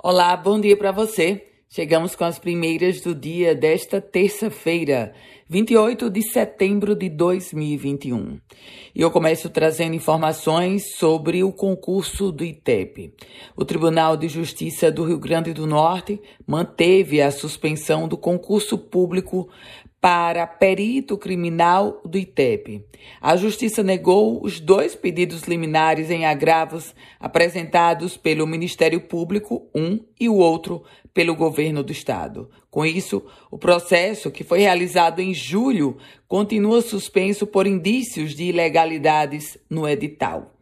Olá, bom dia para você. Chegamos com as primeiras do dia desta terça-feira, 28 de setembro de 2021. E eu começo trazendo informações sobre o concurso do ITEP. O Tribunal de Justiça do Rio Grande do Norte manteve a suspensão do concurso público para perito criminal do ITEP. A Justiça negou os dois pedidos liminares em agravos apresentados pelo Ministério Público, um e o outro pelo governo do Estado. Com isso, o processo, que foi realizado em julho, continua suspenso por indícios de ilegalidades no edital.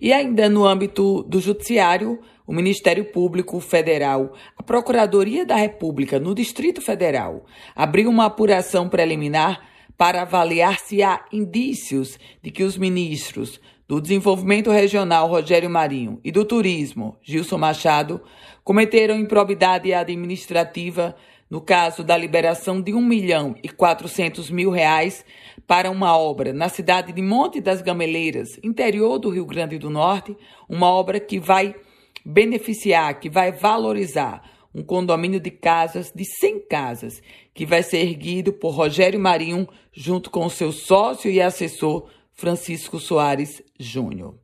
E ainda no âmbito do Judiciário, o Ministério Público Federal, a Procuradoria da República no Distrito Federal, abriu uma apuração preliminar para avaliar se há indícios de que os ministros do Desenvolvimento Regional Rogério Marinho e do Turismo Gilson Machado cometeram improbidade administrativa no caso da liberação de 1 milhão e 400 mil reais para uma obra na cidade de Monte das Gameleiras, interior do Rio Grande do Norte, uma obra que vai beneficiar, que vai valorizar um condomínio de casas, de 100 casas, que vai ser erguido por Rogério Marinho, junto com seu sócio e assessor Francisco Soares Júnior.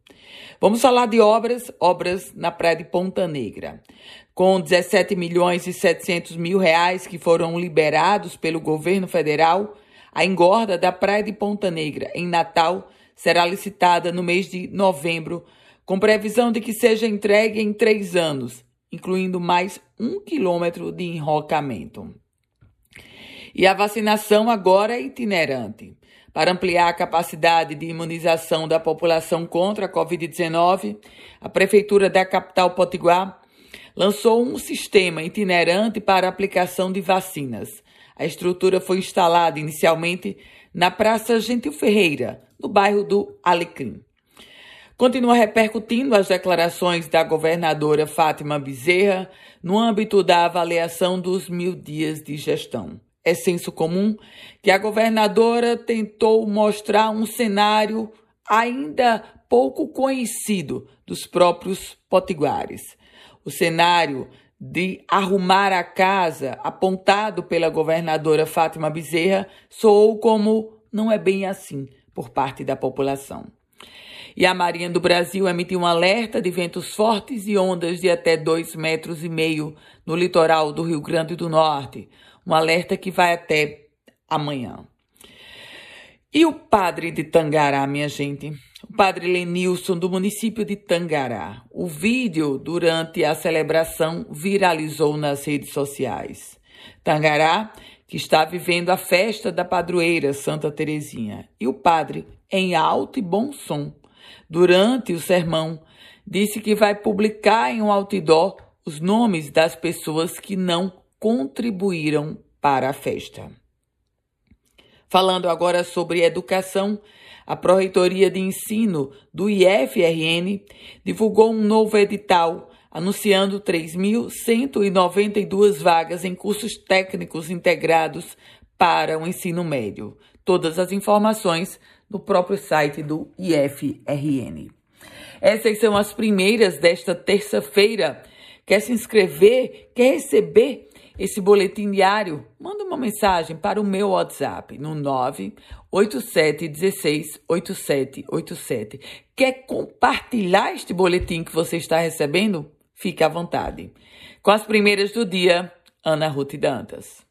Vamos falar de obras, obras na Praia de Ponta Negra. Com 17 milhões e 700 mil reais que foram liberados pelo governo federal, a engorda da Praia de Ponta Negra, em Natal, será licitada no mês de novembro com previsão de que seja entregue em três anos, incluindo mais um quilômetro de enrocamento. E a vacinação agora é itinerante. Para ampliar a capacidade de imunização da população contra a Covid-19, a Prefeitura da capital Potiguar lançou um sistema itinerante para aplicação de vacinas. A estrutura foi instalada inicialmente na Praça Gentil Ferreira, no bairro do Alecrim continua repercutindo as declarações da governadora Fátima Bezerra no âmbito da avaliação dos mil dias de gestão. É senso comum que a governadora tentou mostrar um cenário ainda pouco conhecido dos próprios potiguares. O cenário de arrumar a casa apontado pela governadora Fátima Bezerra soou como não é bem assim por parte da população. E a Marinha do Brasil emitiu um alerta de ventos fortes e ondas de até dois metros e meio no litoral do Rio Grande do Norte. Um alerta que vai até amanhã. E o padre de Tangará, minha gente? O padre Lenilson, do município de Tangará. O vídeo durante a celebração viralizou nas redes sociais. Tangará, que está vivendo a festa da padroeira Santa Terezinha. E o padre, em alto e bom som, durante o sermão, disse que vai publicar em um outdoor os nomes das pessoas que não contribuíram para a festa. Falando agora sobre educação, a Pró-Reitoria de Ensino do IFRN divulgou um novo edital anunciando 3.192 vagas em cursos técnicos integrados para o ensino médio. Todas as informações no próprio site do IFRN. Essas são as primeiras desta terça-feira. Quer se inscrever? Quer receber esse boletim diário? Manda uma mensagem para o meu WhatsApp no 987168787. Quer compartilhar este boletim que você está recebendo? Fique à vontade. Com as primeiras do dia, Ana Ruth Dantas.